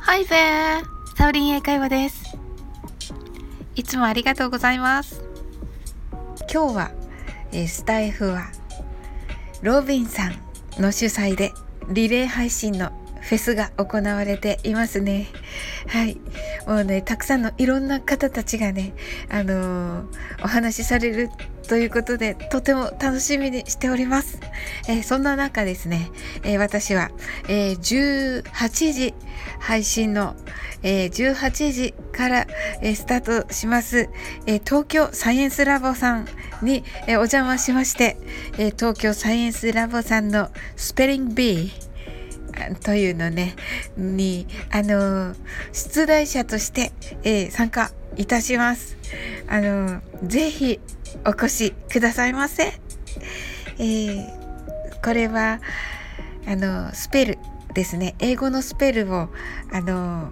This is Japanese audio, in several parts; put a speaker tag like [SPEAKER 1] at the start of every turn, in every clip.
[SPEAKER 1] Hi there! サウリン英会話です。いつもありがとうございます。今日は、えスタイフはロビンさんの主催でリレー配信のフェスが行われていますね。はい。もうね、たくさんのいろんな方たちがね、あのー、お話しされるということで、とても楽しみにしております。えー、そんな中ですね、えー、私は、え18時配信の、え18時から、えスタートします、え東京サイエンスラボさんに、えお邪魔しまして、え東京サイエンスラボさんのスペリング B というのね、に、あの、出題者として、えー、参加いたします。あの、ぜひお越しくださいませ。えー、これは、あの、スペルですね。英語のスペルを、あの、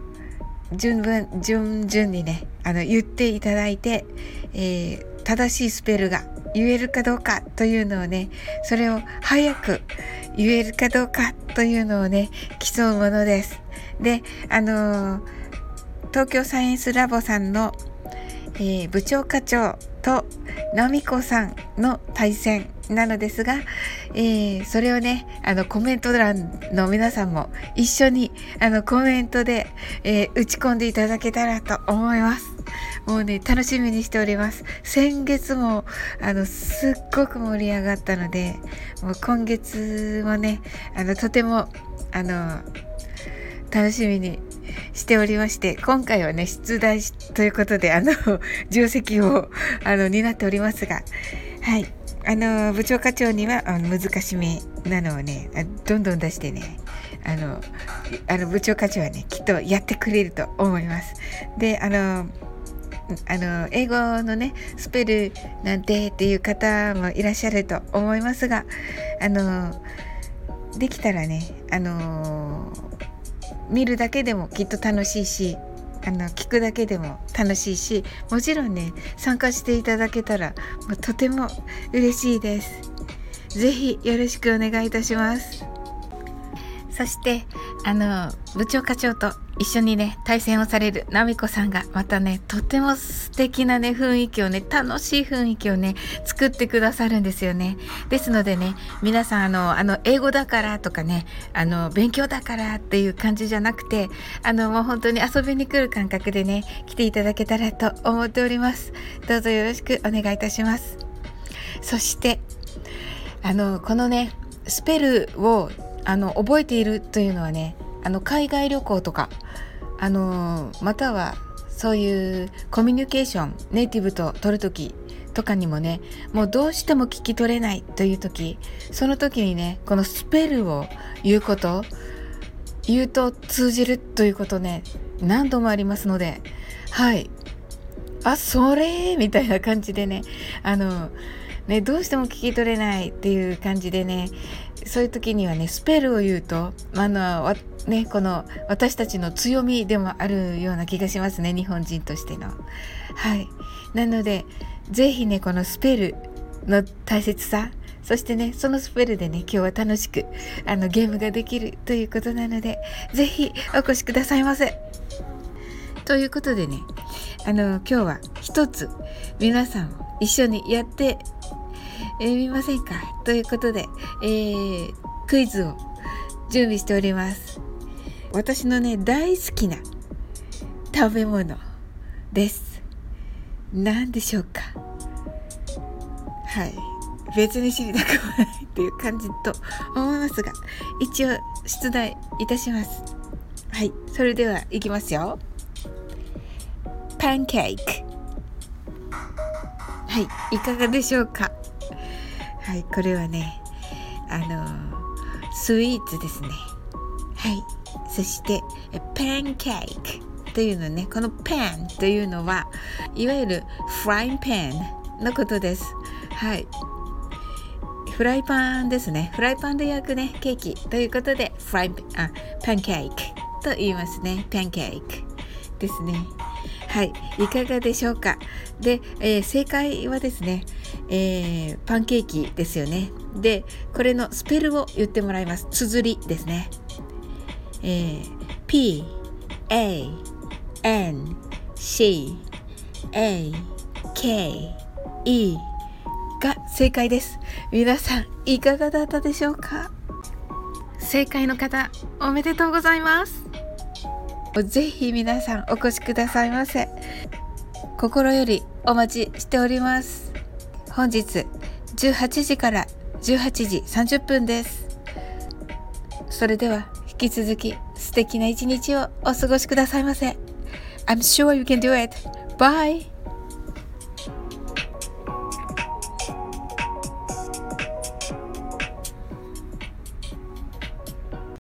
[SPEAKER 1] 順分、順々にね、あの、言っていただいて、えー、正しいスペルが言えるかどうかというのをね、それを早く言えるかどうかというのをね、競うものです。で、あのー、東京サイエンスラボさんの、えー、部長課長とナミコさんの対戦なのですが、えー、それをね、あのコメント欄の皆さんも一緒にあのコメントで、えー、打ち込んでいただけたらと思います。もうね、楽しみにしております。先月も、あの、すっごく盛り上がったので、もう今月もね、あの、とても、あの、楽しみにしておりまして、今回はね、出題ということで、あの、重責を、あの、担っておりますが、はい。あの、部長課長には、あの難しめなのをね、どんどん出してね、あの、あの部長課長はね、きっとやってくれると思います。で、あの、あの英語のねスペルなんてっていう方もいらっしゃると思いますがあのできたらねあの見るだけでもきっと楽しいしあの聞くだけでも楽しいしもちろんね参加していただけたらもうとても嬉しいです。ぜひよろしくお願いいたします。そしてあの部長課長と一緒にね対戦をされるナミコさんがまたねとても素敵なね雰囲気をね楽しい雰囲気をね作ってくださるんですよね。ですのでね皆さんあのあの英語だからとかねあの勉強だからっていう感じじゃなくてあのもう本当に遊びに来る感覚でね来ていただけたらと思っております。どうぞよろしくお願いいたします。そしてあのこのねスペルをあの覚えているというのはねあの海外旅行とかあのまたはそういうコミュニケーションネイティブと取る時とかにもねもうどうしても聞き取れないという時その時にねこのスペルを言うこと言うと通じるということね何度もありますのではい。あそれみたいな感じでねあのねどうしても聞き取れないっていう感じでねそういう時にはねスペルを言うとあのねこの私たちの強みでもあるような気がしますね日本人としての。はいなので是非ねこのスペルの大切さそしてねそのスペルでね今日は楽しくあのゲームができるということなので是非お越しくださいませ。ということでねあの今日は一つ皆さん一緒にやってえ、見ませんか？ということで、えー、クイズを準備しております。私のね、大好きな食べ物です。何でしょうか？はい。別に知りたくもないっていう感じと思いますが、一応出題いたします。はい。それでは行きますよ。パンケーキ。はい。いかがでしょうか？はいこれはねあのスイーツですねはいそしてパンケーキというのねこのパンというのはいわゆるフライパンのことですはいフライパンですねフライパンで焼くねケーキということでフライあパンケーキと言いますねパンケーキですねはい、いかがでしょうか？で、えー、正解はですね、えー、パンケーキですよね。で、これのスペルを言ってもらいます。綴りですね。えー、P, A, N, C, A, K, E が正解です。皆さん、いかがだったでしょうか？正解の方、おめでとうございます。ぜひ皆さんお越しくださいませ。心よりお待ちしております。本日18時から18時30分です。それでは引き続き素敵な一日をお過ごしくださいませ。I'm sure you can do it. Bye!